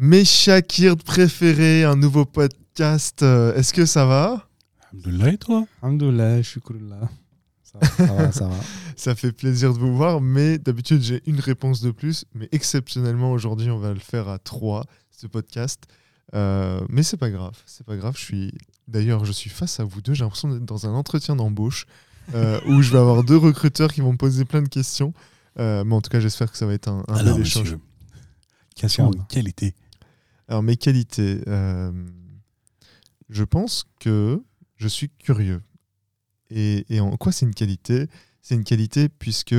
Mes Shakir préférés, un nouveau podcast. euh, Est-ce que ça va? Alhamdoulilah, et toi? Alhamdoulilah, shukroulah. Ça va, ça va, ça va. Ça fait plaisir de vous voir, mais d'habitude j'ai une réponse de plus. Mais exceptionnellement aujourd'hui, on va le faire à trois, ce podcast. Euh, mais c'est pas grave, c'est pas grave. Je suis d'ailleurs, je suis face à vous deux. J'ai l'impression d'être dans un entretien d'embauche euh, où je vais avoir deux recruteurs qui vont me poser plein de questions. Euh, mais en tout cas, j'espère que ça va être un, un Alors, bel échange. monsieur, question de qualité. Alors mes qualités, euh, je pense que je suis curieux. Et, et en quoi c'est une qualité? C'est une qualité puisque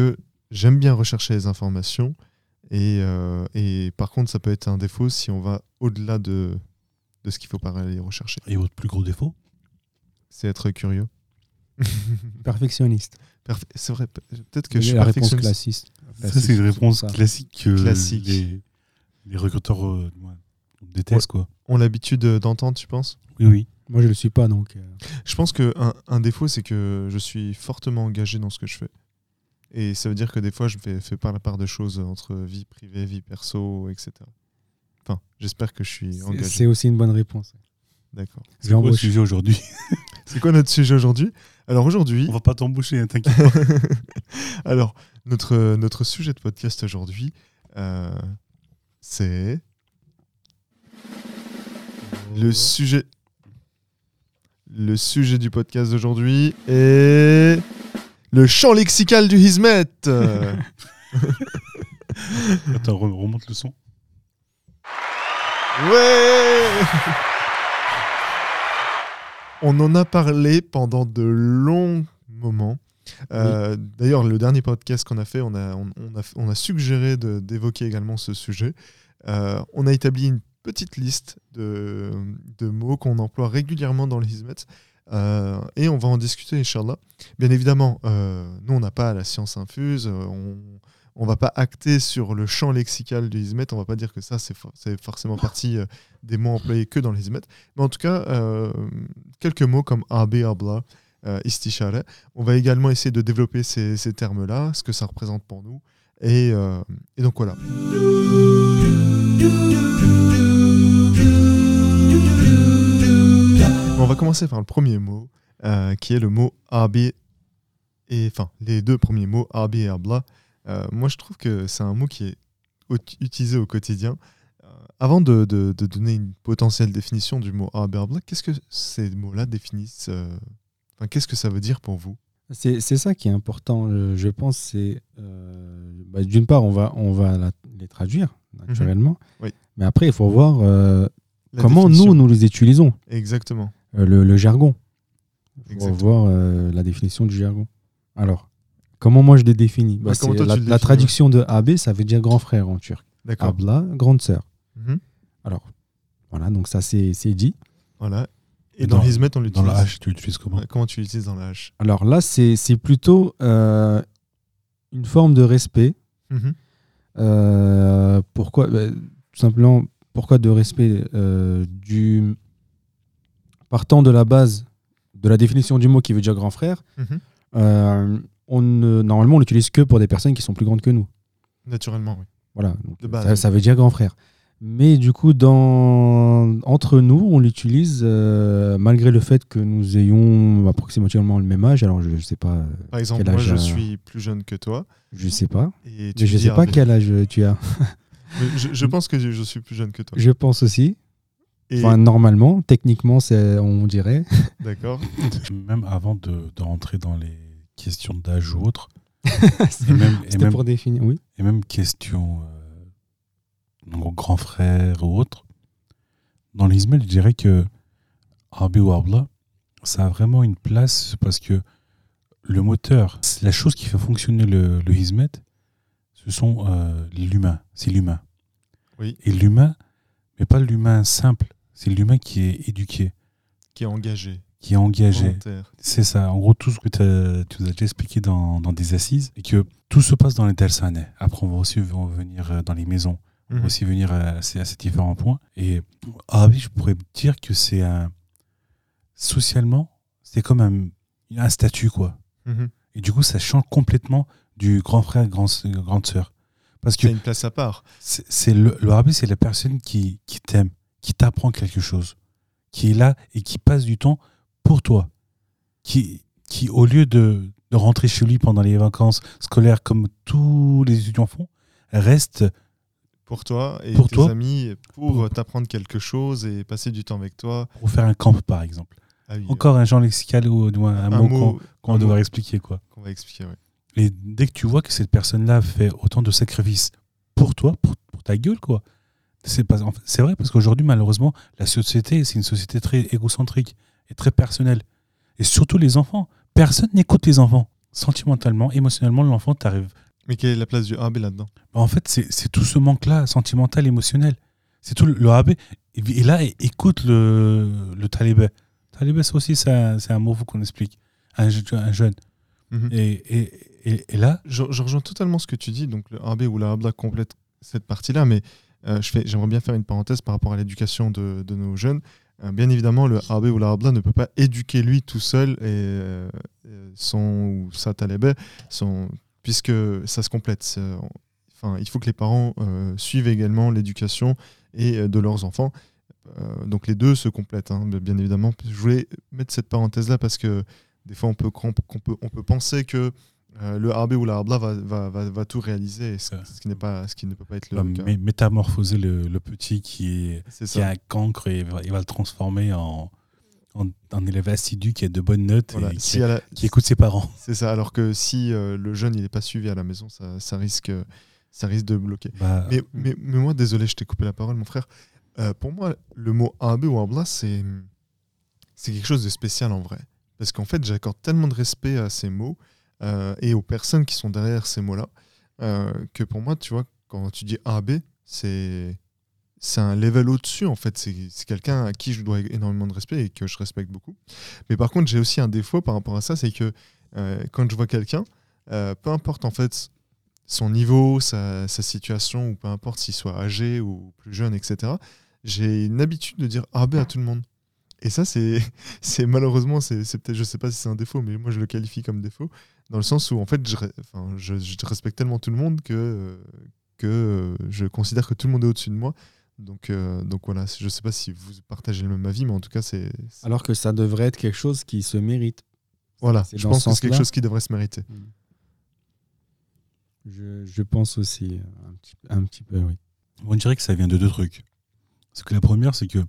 j'aime bien rechercher les informations. Et, euh, et par contre, ça peut être un défaut si on va au-delà de, de ce qu'il faut pas aller rechercher. Et votre plus gros défaut? C'est être curieux. Perfectionniste. Perf- C'est vrai, pe- peut-être que je suis la réponse classique. Ça, c'est une réponse classique que Classique. Les, les recruteurs euh, ouais, on détestent, quoi. On a l'habitude d'entendre, tu penses? Oui, oui. Moi, je le suis pas, donc. euh, Je pense qu'un un défaut, c'est que je suis fortement engagé dans ce que je fais. Et ça veut dire que des fois, je fais, fais pas la part de choses entre vie privée, vie perso, etc. Enfin, j'espère que je suis engagé. C'est aussi une bonne réponse. D'accord. C'est quoi le sujet aujourd'hui? C'est quoi notre sujet aujourd'hui? Alors aujourd'hui, On va pas t'embaucher, hein, t'inquiète pas. alors notre, notre sujet de podcast aujourd'hui, euh, c'est le sujet. Le sujet du podcast d'aujourd'hui est le champ lexical du Hizmet. Attends, re- remonte le son. Ouais On en a parlé pendant de longs moments. Euh, D'ailleurs, le dernier podcast qu'on a fait, on a, on, on a, on a suggéré d'évoquer également ce sujet. Euh, on a établi une petite liste de, mots qu'on emploie régulièrement dans le Hizmet. Euh, et on va en discuter, Inch'Allah. Bien évidemment, euh, nous, on n'a pas la science infuse. on on va pas acter sur le champ lexical du Hizmet. On va pas dire que ça, c'est for- c'est forcément partie des mots employés que dans le Hizmet. Mais en tout cas, quelques mots comme AB, Abla, Istishara. On va également essayer de développer ces termes-là, ce que ça représente pour nous. Et, euh, et donc voilà. On va commencer par le premier mot, euh, qui est le mot AB. Et enfin, les deux premiers mots, AB et Abla. Euh, moi, je trouve que c'est un mot qui est utilisé au quotidien. Avant de, donner une potentielle définition du mot AB et Abla, qu'est-ce que ces mots-là définissent Qu'est-ce que ça veut dire pour vous? C'est ça qui est important, je, je pense. C'est euh, bah, d'une part, on va, on va la- les traduire naturellement, Oui. mais après, il faut voir euh, La comment définition. nous nous les utilisons, Exactement. euh, le, le jargon. Il faut voir euh, la définition du jargon. Alors, comment moi je les définis Bah, Bah, toi, la, le la définis, traduction de AB, ça veut dire grand frère en turc. D'accord. Abla, grande sœur. Mhm. Alors, voilà, donc ça c'est c'est dit. Voilà. Et dans, dans- Hizmet, on Dans l'utilise. la hache, tu l'utilises comment Comment tu l'utilises dans la hache Alors là, c'est c'est plutôt euh, une forme de respect. Mhm. Euh, pourquoi bah, Tout simplement, pourquoi de respect euh, du partant de la base de la définition du mot qui veut dire grand frère. Mhm. euh, on ne- normalement, on l'utilise que pour des personnes qui sont plus grandes que nous. Naturellement, oui. Voilà, donc, De base, ça, oui. ça veut dire grand frère. Mais du coup, dans... entre nous, on l'utilise euh, malgré le fait que nous ayons approximativement le même âge. Alors, je ne sais pas, euh, Par exemple, Quel moi, je euh, suis plus jeune que toi. je sais pas. Et tu Mais je dis sais pas quel âge tu as. Je, je pense que je, suis plus jeune que toi. Je pense aussi. Et- Enfin, normalement, techniquement, on dirait. D'accord. Même avant de, de rentrer dans les questions d'âge ou autre, et même, et C'était même, pour définir. Oui. et même questions euh, donc, grand frère ou autre, dans l'Ismail, je dirais que Arbi ou Arbla, ça a vraiment une place parce que le moteur, c'est la chose qui fait fonctionner le, le Hizmet, ce sont euh, l'humain, c'est l'humain. Oui. Et l'humain, mais pas l'humain simple, c'est l'humain qui est éduqué, Qui est engagé. qui est engagé. C'est ça, en gros, tout ce que tu nous as déjà expliqué dans, dans des assises, et que tout se passe dans les Delsanais. Après, on va aussi venir euh, dans les maisons, Mhm. aussi venir à, ces, à ces différents points. Et ah oui, je pourrais dire que c'est un. Socialement, c'est comme un, un statut, quoi. Mhm. Et du coup, ça change complètement du grand frère, grand, grande sœur. Parce que C'est une place à part. c'est le, le c'est la personne qui, qui t'aime, qui t'apprend quelque chose, qui est là et qui passe du temps pour toi. Qui, qui au lieu de, de rentrer chez lui pendant les vacances scolaires comme tous les étudiants font, reste Pour toi et Pour tes toi. amis, pour Pour- t'apprendre quelque chose et passer du temps avec toi. pour faire un camp, par exemple. Ah oui, Encore un genre lexical ou un, un mot, mot qu'on- mot. devoir expliquer. quoi. qu'on va expliquer. Et dès que tu vois que cette personne-là fait autant de sacrifices pour toi, pour, pour ta gueule, quoi. Pas, c'est vrai parce qu'aujourd'hui, malheureusement, la société, c'est une société très égocentrique et très personnelle. Et surtout les enfants. Personne n'écoute les enfants. Sentimentalement, émotionnellement, l'enfant t'arrive. Mais quelle est la place du AB là-dedans? En fait, c'est tout ce manque-là, sentimental, émotionnel. C'est tout le, AB. Et, là, écoute le, le talibé. Talibé, c'est aussi, c'est un, un mot qu'on explique. Un, un jeune. Mhm. Et, et, et, et là, je, je rejoins totalement ce que tu dis. Donc le AB ou la Habla complète cette partie-là, mais euh, j'aimerais bien faire une parenthèse par rapport à l'éducation de, de nos jeunes. Euh, bien évidemment, le AB ou la Habla ne peut pas éduquer lui tout seul et euh, euh, son ou sa talibé, son, puisque ça se complète. Enfin, il faut que les parents euh, suivent également l'éducation et euh, de leurs enfants. Euh, donc les deux se complètent, hein, bien évidemment. Je voulais mettre cette parenthèse-là parce que des fois, on peut, qu'on peut, on peut penser que euh, le RB ou la Arbla va, va, va, va tout réaliser, ce, qui, n'est pas, ce qui ne peut pas être le cas. mé- métamorphoser le, le petit qui, est, qui a un cancre et il va le transformer en, en, en élève assidu qui a de bonnes notes Voilà. et qui, Si à la- qui écoute ses parents. C'est ça. Alors que si euh, le jeune il n'est pas suivi à la maison, ça, ça, risque, ça risque de bloquer. Bah, Mais, mais, mais moi, désolé, je t'ai coupé la parole, mon frère. Euh, pour moi, le mot AB ou Arbla, c'est c'est quelque chose de spécial en vrai. Parce qu'en fait, j'accorde tellement de respect à ces mots euh, et aux personnes qui sont derrière ces mots-là que pour moi, tu vois, quand tu dis AB, c'est c'est un level au-dessus en fait. C'est quelqu'un à qui je dois énormément de respect et que je respecte beaucoup. Mais par contre, j'ai aussi un défaut par rapport à ça, c'est que euh, quand je vois quelqu'un, euh, peu importe en fait son niveau, sa, situation, ou peu importe s'il soit âgé ou plus jeune, etc., j'ai une habitude de dire AB à tout le monde. Et ça, c'est malheureusement, c'est peut-être, je sais pas si c'est un défaut, mais moi je le qualifie comme défaut, dans le sens où en fait, je, je, respecte tellement tout le monde que, euh, que je considère que tout le monde est au-dessus de moi. Donc, euh, donc voilà, je sais pas si vous partagez le même avis, mais en tout cas, c'est. Alors que ça devrait être quelque chose qui se mérite. Voilà, c'est je pense ce que c'est quelque chose qui devrait se mériter. Je, je pense aussi un petit, un petit peu, oui. on dirait que ça vient de deux trucs. Parce que la première, c'est que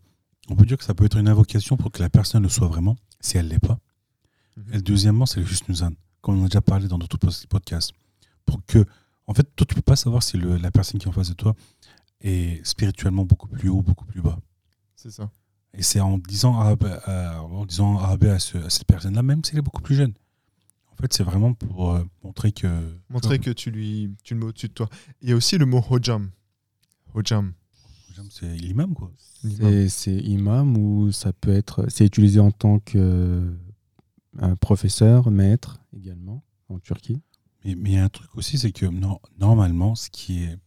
on peut dire que ça peut être une invocation pour que la personne le soit vraiment, si elle l'est pas. Et le deuxièmement, c'est le Husnuzan, comme on a déjà parlé dans d'autres podcasts. Pour que, en fait, toi, tu peux pas savoir si le- la personne qui est en face de toi est spirituellement beaucoup plus haut, beaucoup plus bas. C'est ça. Et c'est en disant arabe, euh, en disant arabe à, ce- à cette personne-là, même si elle est beaucoup plus jeune. En fait, c'est vraiment pour euh, montrer que. Montrer que tu, lui, tu le mets au-dessus de toi. Il y a aussi le mot hojam. Hojam. c'est l'imam, quoi. C'est- imam ou ça peut être. C'est utilisé en tant que euh, un professeur, maître également en Turquie. Mais il y a un truc aussi, c'est que non, normalement, ce qui est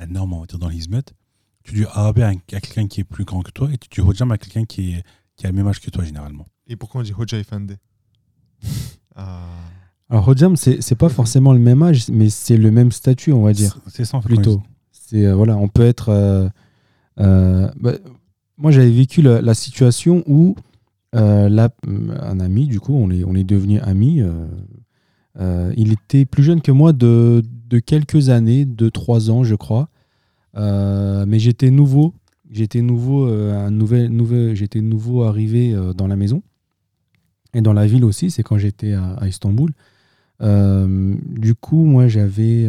la norme, on va dire, dans l'ismet, tu dis à, un- à quelqu'un qui est plus grand que toi et tu dis hojam à quelqu'un qui, est, qui a le même âge que toi, généralement. Et pourquoi on dit Hoja Efendi ah. Alors Hojam, c'est c'est pas forcément le même âge, mais c'est le même statut, on va dire. C'est- C'est ça, en fait, plutôt. C'est euh, voilà, on peut être. euh, euh, bah, moi, j'avais vécu la, la situation où euh, là, un ami, du coup, on est on est devenu amis. Euh, il était plus jeune que moi de, de quelques années, de trois ans, je crois. Euh, mais j'étais nouveau. J'étais nouveau, euh, un nouvel, nouvel, j'étais nouveau arrivé dans la maison et dans la ville aussi. C'est quand j'étais à, à Istanbul. Du coup, moi, j'avais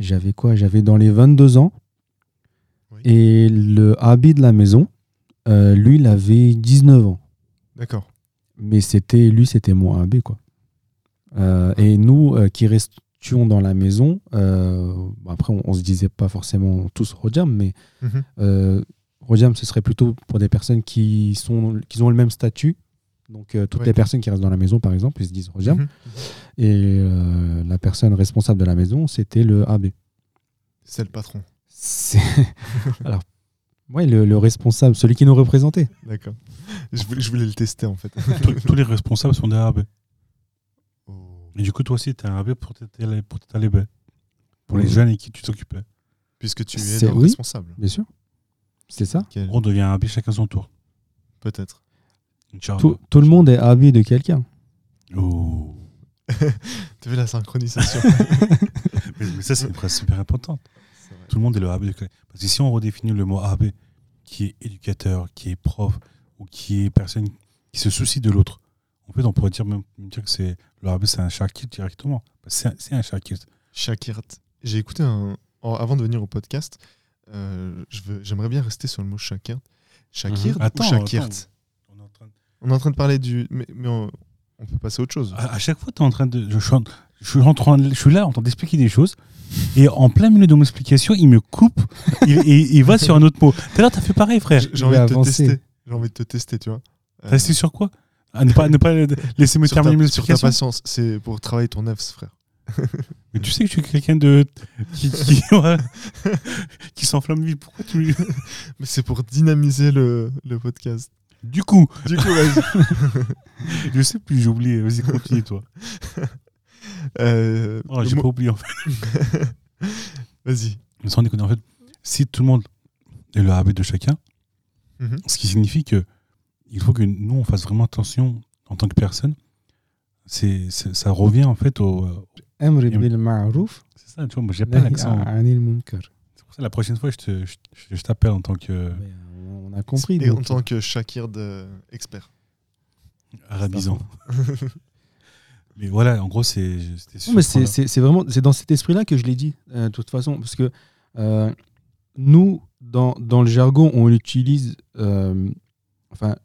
j'avais quoi? J'avais dans les 22 ans. Oui. Et le habit de la maison, lui, il avait 19 ans. D'accord. Mais c'était lui, c'était mon AB, quoi. Euh, et nous, euh, qui restions dans la maison, euh, après, on, on se disait pas forcément tous Rojam, mais Mhm. euh, Rojam, ce serait plutôt pour des personnes qui, sont, qui ont le même statut. Donc, euh, toutes Ouais. les personnes qui restent dans la maison, par exemple, ils se disent Rojam. Mhm. Et euh, la personne responsable de la maison, c'était le AB. C'est le patron. C'est- Alors, ouais, le, le responsable, celui qui nous représentait. D'accord. Je voulais, je voulais le tester en fait. tous, tous les responsables sont des arabes. Et du coup, toi aussi, tu es un arabe pour tes, pour talibés. Pour les jeunes et qui tu t'occupais. Puisque tu es C'est- le oui. responsable. Bien sûr. C'est ça. Quel- On devient arabe chacun son tour. Peut-être. Tout, tout le monde est habillé de quelqu'un. Oh. Tu vu la synchronisation Mais, mais ça, c'est une phrase super importante. Tout le monde est le AB. de quelqu'un. Parce que si on redéfinit le mot AB, qui est éducateur, qui est prof, ou qui est personne qui se soucie de l'autre, en fait, on pourrait dire même dire que c'est le AB, c'est un shakir directement. Que C'est un, c'est un shakir. Shakirt. J'ai écouté un. Avant de venir au podcast, euh, je veux- j'aimerais bien rester sur le mot Shakirt. Shakirt Mhm. ou Attends, Shakirt attends. On est en train de- On est en train de parler du. Mais, mais on, on peut passer à autre chose. À, à chaque fois, tu es en train de. Je suis, en- je, suis en train de- je suis là en train d'expliquer des choses. Et en plein milieu de mon explication, il me coupe il, et il va sur un autre mot. Tout à l'heure, tu as fait pareil, frère. J'ai envie de te avancer. tester. J'ai envie de te tester, tu vois. T'as resté sur quoi? À ne, pas, ne pas laisser me sur, ta, terminer mes sur ta patience. C'est pour travailler ton nefs, frère. Mais tu sais que je suis quelqu'un de. qui, qui, ouais, qui s'enflamme vite. Pourquoi tu. Mais c'est pour dynamiser le, le podcast. Du coup, Du coup, vas-y. je sais plus, j'ai oublié. Vas-y, continue, toi. Euh, Oh, j'ai pas oublié, en fait. Vas-y. Mais sans déconner, en fait, si tout le monde est le AB de chacun, Mhm. ce qui signifie que il faut que nous, on fasse vraiment attention en tant que personne. C'est, c'est- ça revient, en fait, au. C'est ça, tu vois, moi, j'ai pas l'accent. C'est pour ça, la prochaine fois, je, te, je, je t'appelle en tant que Mais, On a compris. Et en tant que Shakir de expert. arabisant. Mais voilà, en gros, c'est. c'était sur Non, mais ce c'est point-là. c'est- c'est vraiment c'est dans cet esprit-là que je l'ai dit, euh, de toute façon, parce que euh, nous, dans, dans le jargon, on utilise, euh, enfin,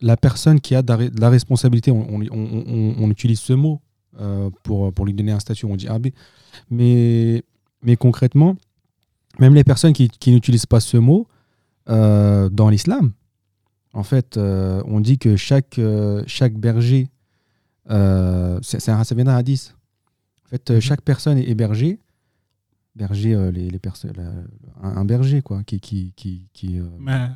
la personne qui a de la responsabilité, on, on- on- on- on utilise ce mot euh, pour, pour lui donner un statut, on dit AB. Mais, mais concrètement, même les personnes qui, qui n'utilisent pas ce mot, euh, dans l'islam, en fait, euh, on dit que chaque, chaque berger, c'est un, ça vient d'un hadith. En fait, Mhm. chaque personne est berger. Berger, les, les personnes, un, un berger, quoi, qui, qui, qui, qui, Mais-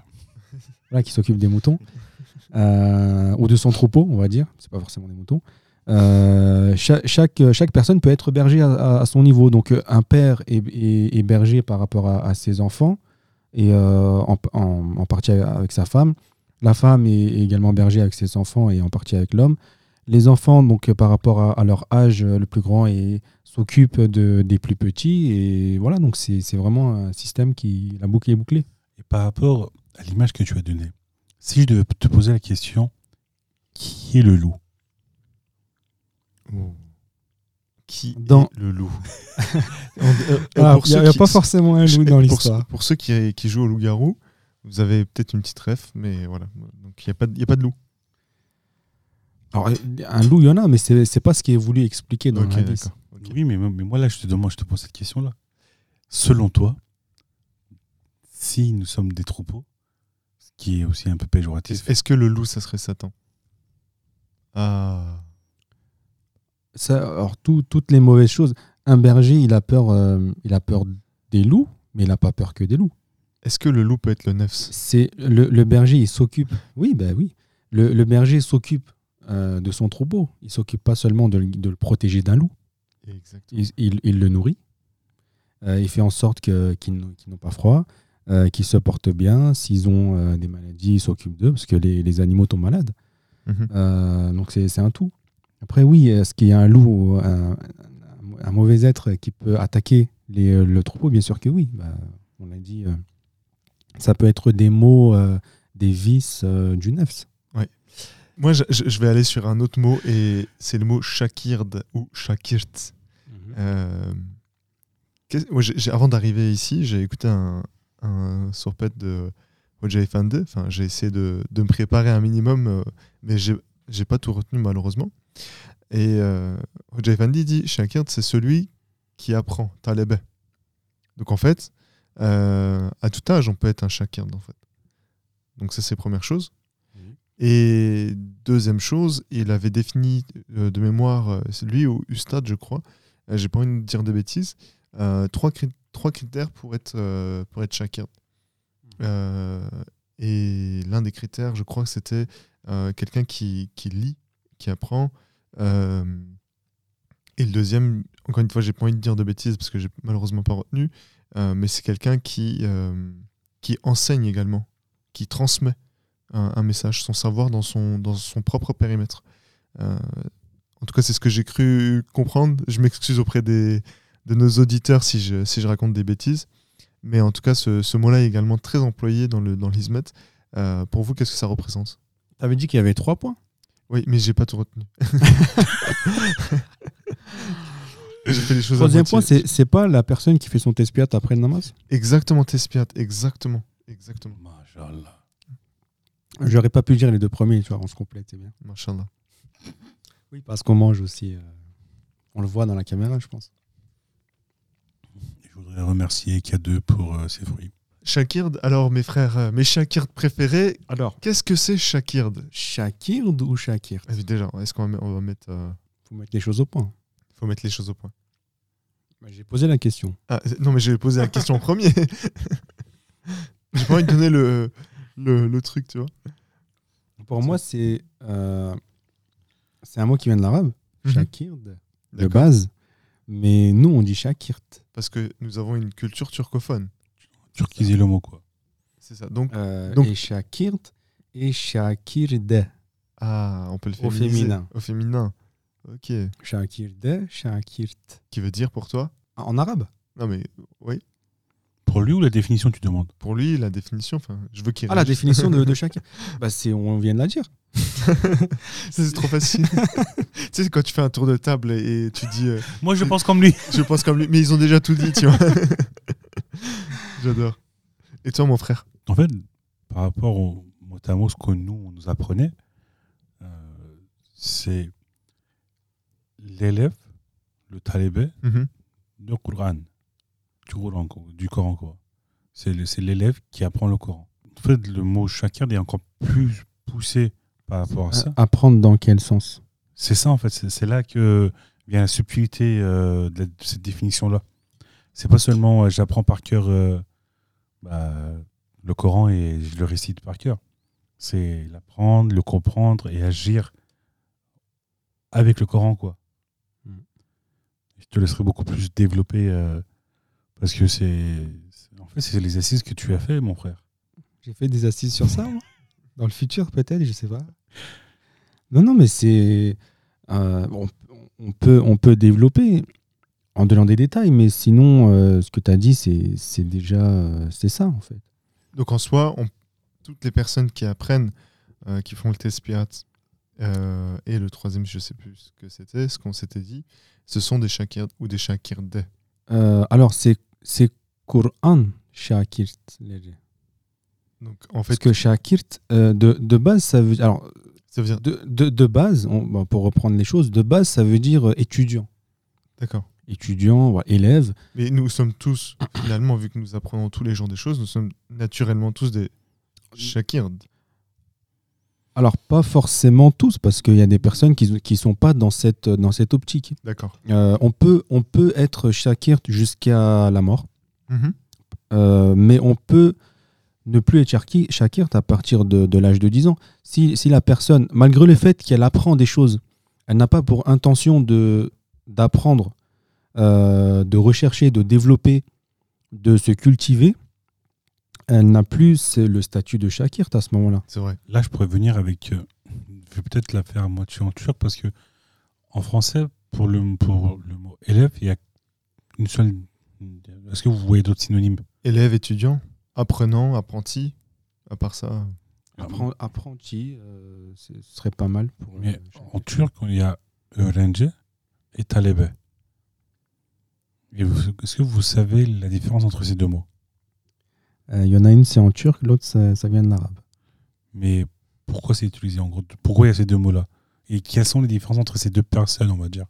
voilà, qui s'occupe des moutons, ou de son troupeau, on va dire. C'est pas forcément des moutons. Euh, chaque, chaque, personne peut être berger à, son niveau. Donc, euh, un père est, est- berger par rapport à, ses enfants, et euh, en, partie avec sa femme. La femme est également berger avec ses enfants et en partie avec l'homme. Les enfants, donc, euh, par rapport à, leur âge, euh, le plus grand et s'occupent de, des plus petits. Et voilà, donc c'est vraiment un système qui. La boucle est bouclée. Et par rapport à l'image que tu as donnée, si je devais te poser la question, qui est le loup? Qui Dans- est le loup? Ah, pour Il n'y a, qui- pas forcément un loup dans l'histoire. pour ceux qui, qui jouent au loup-garou, vous avez peut-être une petite ref, mais voilà. Donc il n'y a, pas de- il y a pas de loup. Alors, un loup, il y en a, mais c'est c'est pas ce qui est voulu expliquer dans Ok, le hadith. d'accord. Ok. Oui, mais, mais moi là, je te demande, je te pose cette question-là. Selon toi, si nous sommes des troupeaux, ce qui est aussi un peu péjoratif, Est-ce que le loup, ça serait Satan? Ah. Ça, alors, tout- toutes les mauvaises choses. Un berger, il a peur, euh, il a peur des loups, mais il n'a pas peur que des loups. Est-ce que le loup peut être le nefs C'est le, le berger, il s'occupe. Oui, ben oui. Le, le berger s'occupe euh, de son troupeau. Il s'occupe pas seulement de, le- de le protéger d'un loup. Exactement. Il, il- il le nourrit. Euh, il fait en sorte n'ont qu'ils n'ont pas froid, euh, qu'ils se portent bien. S'ils ont euh, des maladies, il s'occupe d'eux parce que les, les animaux tombent malades. Mhm. Euh, donc c'est un tout. Après, oui, est-ce qu'il y a un loup, un, mauvais être qui peut attaquer les- le troupeau? Bien sûr que oui. Bah, on l'a dit, ça peut être des mots, des vices du nefs. Moi, je, vais aller sur un autre mot, et c'est le mot shakird ou shakirt. Euh, j'ai- avant d'arriver ici, j'ai écouté un, un surpet de Roger Effendi. Enfin, j'ai essayé de, de me préparer un minimum, euh, mais j'ai j'ai pas tout retenu malheureusement. Et euh, Roger Effendi dit Shakird, c'est celui qui apprend, talibé. Donc en fait, euh, à tout âge, on peut être un shakird en fait. Donc ça, c'est première chose. Oui. Et deuxième chose, il avait défini euh, de mémoire, lui ou Ustad, je crois, j'ai pas envie de dire de bêtises, trois, cri- trois critères pour être, euh, pour être shakird. Euh, et l'un des critères, je crois que c'était euh, quelqu'un qui, qui lit, qui apprend. et le deuxième, encore une fois, j'ai pas envie de dire de bêtises parce que j'ai malheureusement pas retenu, mais c'est quelqu'un qui, qui enseigne également, qui transmet un, un message, son savoir dans son, dans son propre périmètre. En tout cas, c'est ce que j'ai cru comprendre. Je m'excuse auprès des, de nos auditeurs si je, si je raconte des bêtises. Mais en tout cas, ce, ce mot-là est également très employé dans le dans l'Ismet. Euh, pour vous, qu'est-ce que ça représente? T'avais dit qu'il y avait trois points? Oui, mais j'ai pas tout retenu. j'ai fait les choses à Troisième point, c'est c'est pas la personne qui fait son tespiat après le namaz? Exactement, Tespiat, exactement. Exactement. Mashallah. J'aurais pas pu dire les deux premiers, tu vois, on se complète, c'est bien. Machallah. Oui, parce qu'on mange aussi. euh, on le voit dans la caméra, je pense. Je voudrais remercier K2 pour euh, ses fruits. Shakird, alors mes frères, euh, mes Shakird préférés, Alors, qu'est-ce que c'est Shakird? Shakird ou Shakir Ah oui, Déjà, est-ce qu'on va, on va mettre. euh, Faut mettre les choses au point. faut mettre les choses au point. Bah, J'ai posé la question. Ah, non, mais j'ai posé la question en premier. j'ai pas envie de donner le, le, le truc, tu vois. Pour moi, c'est euh, c'est un mot qui vient de l'arabe. Mhm. Shakird, de D'accord. base. Mais nous, on dit Shakirt. Parce que nous avons une culture turcophone. Turquiser le mot, quoi. C'est ça. Donc, Euh, Donc- Et Shakirt et Shakirde. ah, on peut le Au féminiser. féminin. Au féminin. Ok. Shakirde, Shakirt. Qui veut dire pour toi En arabe Non, mais oui. Pour lui ou la définition, tu demandes? Pour lui, la définition, enfin, je veux qu'il Ah, la définition de, de Shakir. bah, c'est, on vient de la dire. c'est trop facile. tu sais, quand tu fais un tour de table et, et tu dis euh, Moi, je pense comme lui. je pense comme lui, mais ils ont déjà tout dit, tu vois. J'adore. Et toi, mon frère? En fait, par rapport au mot à mot, ce que nous, on nous apprenait, euh, c'est l'élève, le talibé, Mhm. du Coran. Du Coran, du Coran, quoi. C'est l'élève qui apprend le Coran. En fait, le mot shakir est encore plus poussé par rapport à ça. Apprendre dans quel sens? C'est ça, en fait. C'est là que vient la subtilité euh, de, la- de cette définition-là. C'est pas seulement euh, j'apprends par cœur euh, bah, le Coran et je le récite par cœur. C'est l'apprendre, le comprendre et agir avec le Coran, quoi. Mm. Je te laisserai beaucoup plus développer parce que c'est. En fait, c'est les assises que tu as fait, mon frère. J'ai fait des assises sur ça, moi. Dans le futur, peut-être, je sais pas. Non, non, mais c'est. euh, on, on peut, on peut développer en donnant des détails, mais sinon, euh, ce que tu as dit, c'est c'est déjà. euh, c'est ça, en fait. Donc en soi, on- toutes les personnes qui apprennent, euh, qui font le test pirate, euh, et le troisième, je sais plus ce que c'était, ce qu'on s'était dit, ce sont des Shakir ou des Shakirde. Euh, alors, c'est c'est Qur'an, Shakirt. Donc en Parce fait, que Shakirt, euh, de, de base, ça veut alors, ça veut dire. de, de, de base, on- pour reprendre les choses, de base, ça veut dire euh, étudiant. D'accord. Étudiant, voilà, élève. Mais nous sommes tous, finalement, vu que nous apprenons tous les jours des choses, nous sommes naturellement tous des Shakird. Alors, pas forcément tous, parce qu'il y a des personnes qui ne sont pas dans cette, dans cette optique. D'accord. Euh, on, peut, on peut être Shakirt jusqu'à la mort, Mhm. euh, mais on peut ne plus être Shaki- Shakirt à partir de, de l'âge de 10 ans. Si, si la personne, malgré le fait qu'elle apprend des choses, elle n'a pas pour intention de d'apprendre, euh, de rechercher, de développer, de se cultiver, elle n'a plus le statut de Shakirt à ce moment-là. C'est vrai. Là, je pourrais venir avec. euh, je vais peut-être la faire à moitié en turc parce que en français, pour le, pour le mot élève, il y a une seule. Est-ce que vous voyez d'autres synonymes? Élève, étudiant, apprenant, apprenti. À part ça. Appren- apprenti, euh, ce serait pas mal pour. Mais euh, en turc, il y a öğrenci et talebe. Et vous- Est-ce que vous savez la différence entre ces deux mots? Il y en a une, c'est en turc, l'autre, ça, ça vient de l'arabe. Mais pourquoi c'est utilisé en gros? Pourquoi il y a ces deux mots-là? Et quelles sont les différences entre ces deux personnes, on va dire?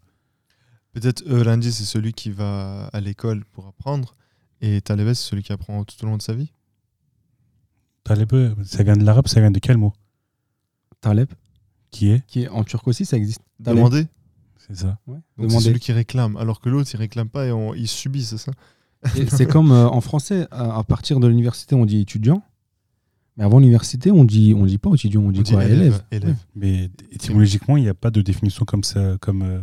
Peut-être Öğrenci, c'est celui qui va à l'école pour apprendre. Et Talebe, c'est celui qui apprend tout au long de sa vie. Talebe, ça vient de l'arabe, ça vient de quel mot? Taleb, Qui est? Qui est en turc aussi, ça existe. Taleb. Demander. C'est ça. Ouais, Donc c'est demander. celui qui réclame. Alors que l'autre, il réclame pas et on- il subit, c'est ça? C'est comme euh, en français, à, à partir de l'université, on dit étudiant. Mais avant l'université, on dit, on dit pas étudiant, on dit On dit quoi élève, Élève. élève. Ouais. Mais étymologiquement, il n'y a pas de définition comme ça, comme. euh,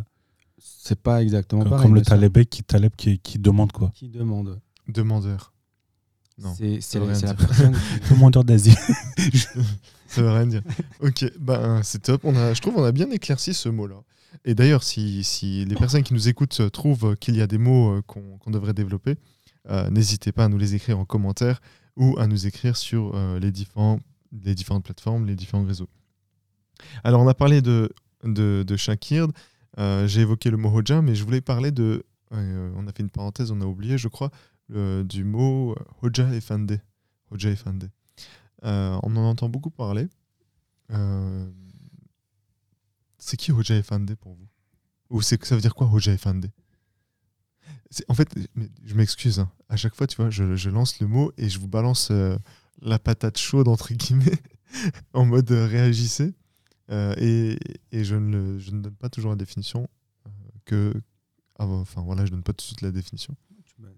C'est pas exactement Comme, pareil. comme le qui, talib qui, qui demande quoi. Qui demande Demandeur. Non, C'est la, personne qui- Demandeur d'asile. Ça veut rien dire. Ok, ben c'est top. On a, je trouve on a bien éclairci ce mot-là. Et d'ailleurs, si, les personnes qui nous écoutent euh, trouvent qu'il y a des mots euh, qu'on devrait développer, euh, n'hésitez pas à nous les écrire en commentaire ou à nous écrire sur les, différents, différentes plateformes, les différents réseaux. Alors, on a parlé de, de, de Shakir, euh, j'ai évoqué le mot Hoja, mais je voulais parler de. on a fait une parenthèse, on a oublié, je crois, du mot Hoja Efendi. Hoja Efendi. Euh, on en entend beaucoup parler. C'est qui Hoja Efendi pour vous? Ou c'est ça veut dire quoi Hoja Efendi C'est- En fait, je m'excuse. hein. À chaque fois, tu vois, je, lance le mot et je vous balance euh, la patate chaude entre guillemets en mode euh, réagissez. Euh, et et je, ne je ne donne pas toujours la définition que. ah, enfin voilà, je donne pas tout de suite la définition.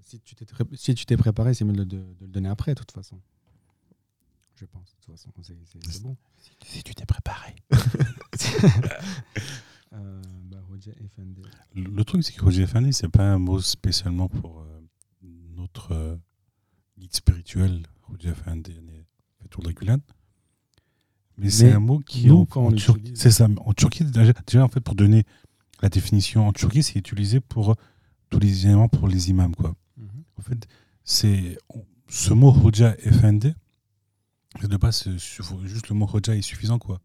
Si tu t'es si préparé, c'est mieux de- de le donner après, de toute façon. Je pense. De toute façon, c'est c'est- c'est bon. Si tu t'es préparé. Euh, bah, Roger. Le, le truc, c'est que Roger Fanny, c'est pas un mot spécialement pour euh, notre euh, guide spirituel, Roger Fanny, Fethullah Gulen. Mais c'est Mais un mot qui, nous, en, quand en c'est ça. En Turquie, déjà, déjà, en fait, pour donner la définition, en Turquie, c'est utilisé pour tous les éléments pour les imams, quoi. En fait, c'est ce mot Hoja Effendi, de base, juste le mot Hoja est suffisant, quoi.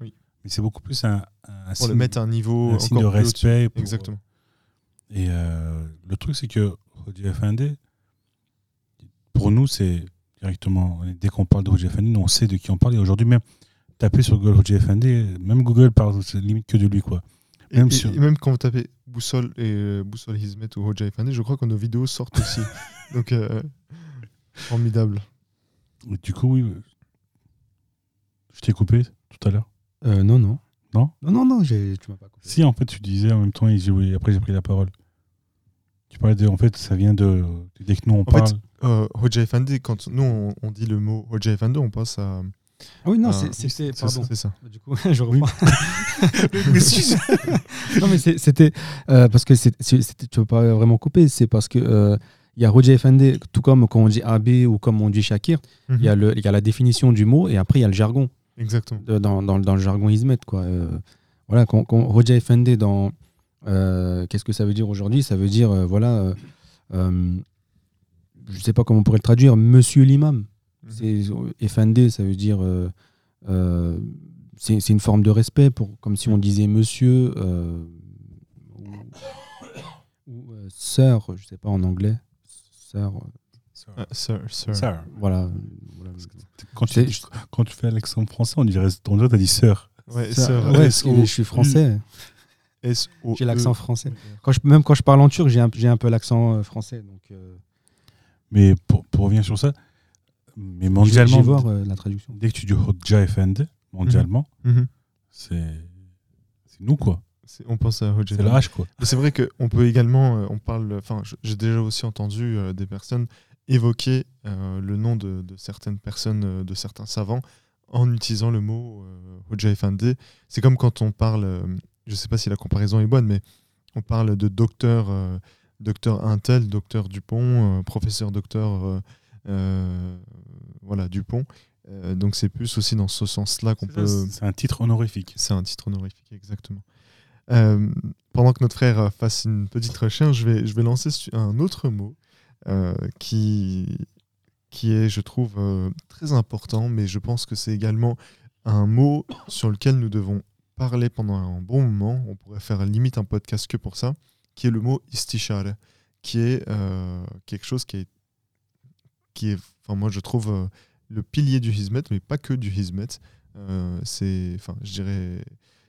Oui. Mais c'est beaucoup plus un, un Pour le signe- mettre à un niveau un encore signe de respect. pour- Exactement. Et euh, le truc, c'est que Hoja Effendi, pour nous, c'est directement, dès qu'on parle de Effendi, nous, on sait de qui on parle. Et aujourd'hui, même, taper sur Google Hoja Effendi, même Google parle limite que de lui, quoi. Et, Même et- sur- et même quand vous tapez Boussole et euh, Boussole Hizmet ou Hoja Efendi, je crois que nos vidéos sortent aussi. Donc, euh, formidable. Du coup, oui, euh, je t'ai coupé tout à l'heure. Euh, non, non. Non? Non, non, non, j'ai- tu m'as pas coupé. Si, en fait, tu disais en même temps, et oui, après j'ai pris la parole. Tu parlais de, en fait, ça vient de, dès que nous on En fait, parle. Euh, Hoja Efendi, quand nous on, on dit le mot Hoja Efendi, on pense à. Ah oui, non, à- c'est- oui, Pardon. C'est ça. Du coup, je reprends. Si, non, mais c'était. euh, parce que c'était- tu ne peux pas vraiment couper. C'est parce que. Il y a Roger Effendi, tout comme quand on dit AB ou comme on dit Shakir, il y, a le- il y a la définition du mot et après il y a le jargon. Exactement. dans, dans- dans le jargon Hizmet. Quoi. Euh, voilà, quand, quand Roger dans. euh, Qu'est-ce que ça veut dire aujourd'hui? Ça veut dire, euh, voilà. euh, euh, je ne sais pas comment on pourrait le traduire, monsieur l'imam. C'est Effendi, ça veut dire. c'est une forme de respect, pour, comme si on disait monsieur ou, sœur, je ne sais pas en anglais. Sœur, euh, sir, sir. Sœur. voilà. voilà. Quand, tu, quand tu fais l'accent français, on dirait, on dirait, t'as dit sœur. Ouais, Sœur, sir. ouais, parce que je suis français. J'ai l'accent français. Quand je, même quand je parle en turc, j'ai un, peu l'accent euh, français. Donc, euh, Mais pour, pour revenir sur ça, mais mondialement, vais voir euh, la traduction. dès que tu dis Hoja Effendi, mondialement, Mhm. c'est c'est nous, quoi. On pense à Hoja C'est hache, quoi. C'est vrai qu'on peut également, euh, on parle, enfin, j'ai déjà aussi entendu euh, des personnes évoquer euh, le nom de, de certaines personnes, de certains savants, en utilisant le mot euh, Hoja Efendi. C'est comme quand on parle, euh, je sais pas si la comparaison est bonne, mais on parle de docteur, euh, docteur Intel, docteur Dupont, euh, professeur docteur, euh, euh, voilà, Dupont. Euh, donc c'est plus aussi dans ce sens-là qu'on peut. C'est un titre honorifique. C'est un titre honorifique, exactement. Euh, pendant que notre frère fasse une petite recherche, je vais, je vais lancer un autre mot euh, qui, qui est, je trouve, euh, très important, mais je pense que c'est également un mot sur lequel nous devons parler pendant un bon moment. On pourrait faire limite un podcast que pour ça, qui est le mot istishare, qui est quelque chose qui est, qui est, enfin moi je trouve le pilier du hizmet, mais pas que du hizmet. C'est, enfin, je dirais,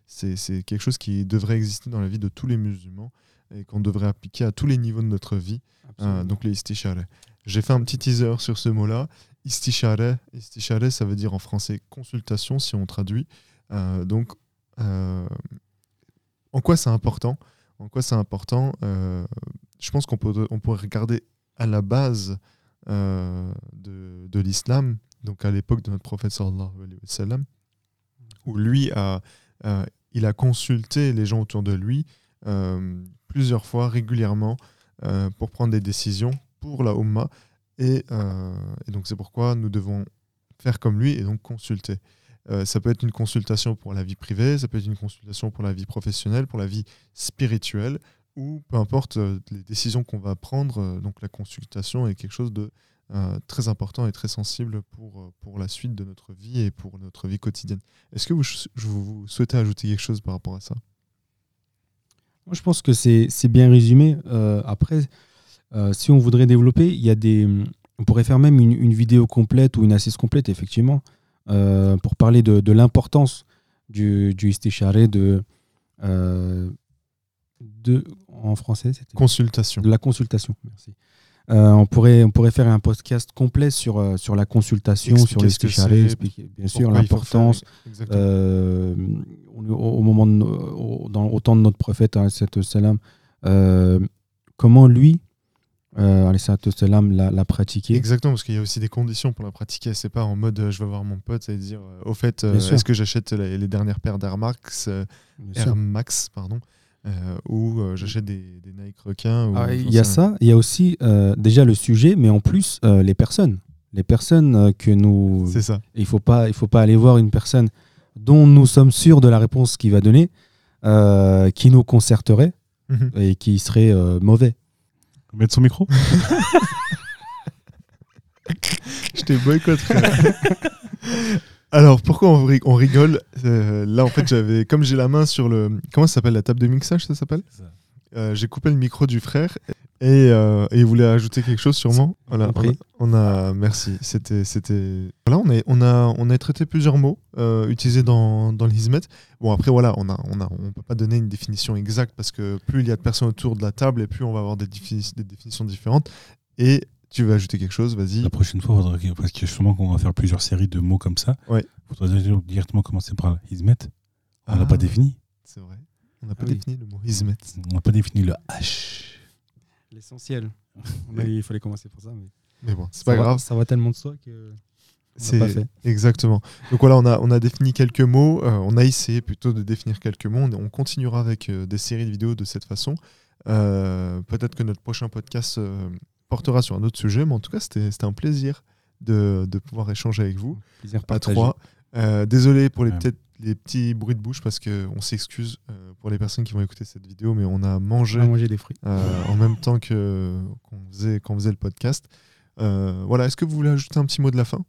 c'est, quelque chose qui devrait exister dans la vie de tous les musulmans et qu'on devrait appliquer à tous les niveaux de notre vie. Euh, donc les istishare. J'ai fait un petit teaser sur ce mot-là. Istishare, istishare, ça veut dire en français consultation si on traduit. Euh, donc, euh, en quoi c'est important? En quoi c'est important? Je pense qu'on peut, on pourrait regarder à la base de, de l'islam, donc à l'époque de notre prophète sallallahu alayhi wa sallam, où lui a, il a consulté les gens autour de lui euh, plusieurs fois, régulièrement, euh, pour prendre des décisions pour la Ummah. Et, euh, et donc c'est pourquoi nous devons faire comme lui et donc consulter. Ça peut être une consultation pour la vie privée, ça peut être une consultation pour la vie professionnelle, pour la vie spirituelle, ou peu importe les décisions qu'on va prendre. donc la consultation est quelque chose de euh, très important et très sensible pour, euh, pour la suite de notre vie et pour notre vie quotidienne. Est-ce que vous, vous- souhaitez ajouter quelque chose par rapport à ça? Moi, je pense que c'est bien résumé. Euh, après, euh, si on voudrait développer, il y a des. On pourrait faire même une, une vidéo complète ou une assise complète, effectivement, pour parler de, de l'importance du, du isticharé, de, de. En français, c'était Consultation. de la consultation. Merci. Euh, on, pourrait, on pourrait faire un podcast complet sur, euh, sur la consultation, sur Expliquer c'est, expliquer bien sûr l'importance, euh, au, au moment de no- au, dans, au temps de notre prophète wassalam, euh, comment lui euh, wassalam, l'a, l'a Exactement, parce qu'il y a aussi des conditions pour la pratiquer. C'est pas en mode je vais voir mon pote et dire au fait, est-ce que j'achète les, les dernières paires d'Air Max. Air Max pardon, euh, ou euh, j'achète des, des Nike requins. Ah, il y a ça, il y a aussi euh, déjà le sujet, mais en plus euh, les personnes. Les personnes que nous. C'est ça. Il ne faut, pas- il faut pas aller voir une personne dont nous sommes sûrs de la réponse qu'il va donner, euh, qui nous concerterait Mhm. et qui serait euh, mauvais. Mettre son micro Je t'ai boycotté. Alors pourquoi on, ri- on rigole Euh, Là en fait j'avais, comme j'ai la main sur le, comment ça s'appelle la table de mixage ça s'appelle Euh, J'ai coupé le micro du frère et, euh, et il voulait ajouter quelque chose sûrement. Voilà, on a, on a- merci. C'était, c'était. Voilà, on a, on a, on a traité plusieurs mots utilisés dans, dans le Hizmet. Bon après voilà, on a, on a, on peut pas donner une définition exacte parce que plus il y a de personnes autour de la table et plus on va avoir des, défini- des définitions différentes. Et tu veux ajouter quelque chose? Vas-y. La prochaine fois, faudra que- parce que justement, qu'on va faire plusieurs séries de mots comme ça, Ouais. faudra déjà directement commencer par Hizmet. On l'a Ah. pas défini. C'est vrai. On n'a pas Ah oui. défini le mot Hizmet. On n'a pas défini le H. L'essentiel. il fallait commencer pour ça. Mais Mais bon, c'est pas va- grave. Ça va tellement de soi que. C'est l'a pas fait. exactement. Donc voilà, on a, on a défini quelques mots. euh, on a essayé plutôt de définir quelques mots. On, on continuera avec euh, des séries de vidéos de cette façon. Euh, Peut-être que notre prochain podcast euh, portera sur un autre sujet, mais en tout cas, c'était un plaisir de, de pouvoir échanger avec vous Plaisir à trois. Euh, désolé pour les, Ouais. peut-être les petits bruits de bouche parce qu'on s'excuse euh, pour les personnes qui vont écouter cette vidéo, mais on a mangé On a mangé des fruits. euh, en même temps que qu'on faisait, qu'on faisait le podcast. Euh, voilà, est-ce que vous voulez ajouter un petit mot de la fin?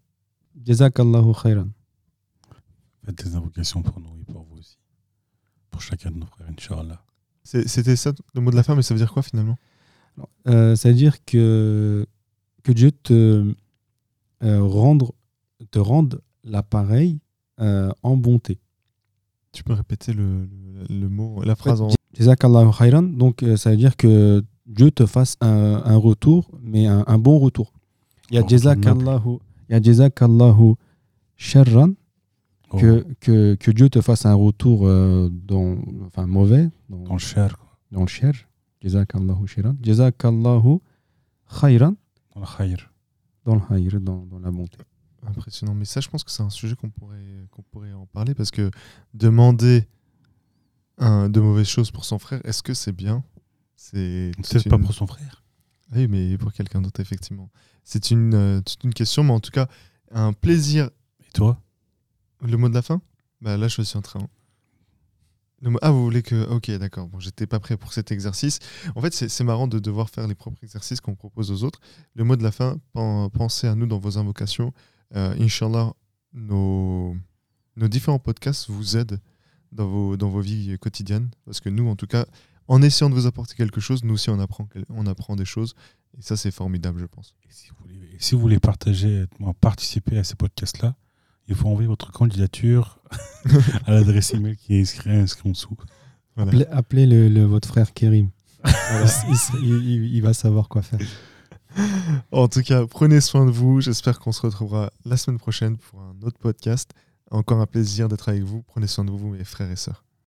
Jazakallahu khairan. Faites des invocations pour nous et pour vous aussi. Pour chacun de nos frères, Inch'Allah. C'était ça le mot de la fin, mais ça veut dire quoi finalement? Euh, C'est-à-dire que, que Dieu te, euh, rendre, te rende l'appareil euh, en bonté. Tu peux répéter le, le- le mot, la phrase en. Khairan. Donc, ça veut dire que Dieu te fasse un, un retour, mais un, un bon retour. Il y a Jazakallahu, Jazakallahu sharran, Oh, que, que, que Dieu te fasse un retour euh, dans, enfin, mauvais, dans, dans le cher, quoi. dans le cher. Jazakallahu sharran. Jazakallahu khairan, dans le khair. dans le khayr, dans, dans la bonté. Impressionnant. Mais ça, je pense que c'est un sujet qu'on pourrait, qu'on pourrait en parler parce que demander un- de mauvaises choses pour son frère, est-ce que c'est bien? C'est Peut-être pas pour son frère. Oui, mais pour quelqu'un d'autre, effectivement. C'est une, euh, c'est une question, mais en tout cas, un plaisir. Et toi? Le mot de la fin? Bah là, je suis en train. Ah, vous voulez que. Ok, d'accord. Bon, j'étais pas prêt pour cet exercice. En fait, c'est marrant de devoir faire les propres exercices qu'on propose aux autres. Le mot de la fin, pen- pensez à nous dans vos invocations. Euh, Inch'Allah, nos, nos différents podcasts vous aident dans vos, dans vos vies quotidiennes. Parce que nous, en tout cas, en essayant de vous apporter quelque chose, nous aussi, on apprend, on apprend des choses. Et ça, c'est formidable, je pense. Et si vous voulez, si vous voulez partager, participer à ces podcasts-là, il faut envoyer votre candidature à l'adresse email qui est inscrite en dessous. Voilà. Appelez, appelez le, le- votre frère Kérim. Voilà, il, se- il- il- il va savoir quoi faire. En tout cas, prenez soin de vous. J'espère qu'on se retrouvera la semaine prochaine pour un autre podcast. Encore un plaisir d'être avec vous. Prenez soin de vous, mes frères et sœurs.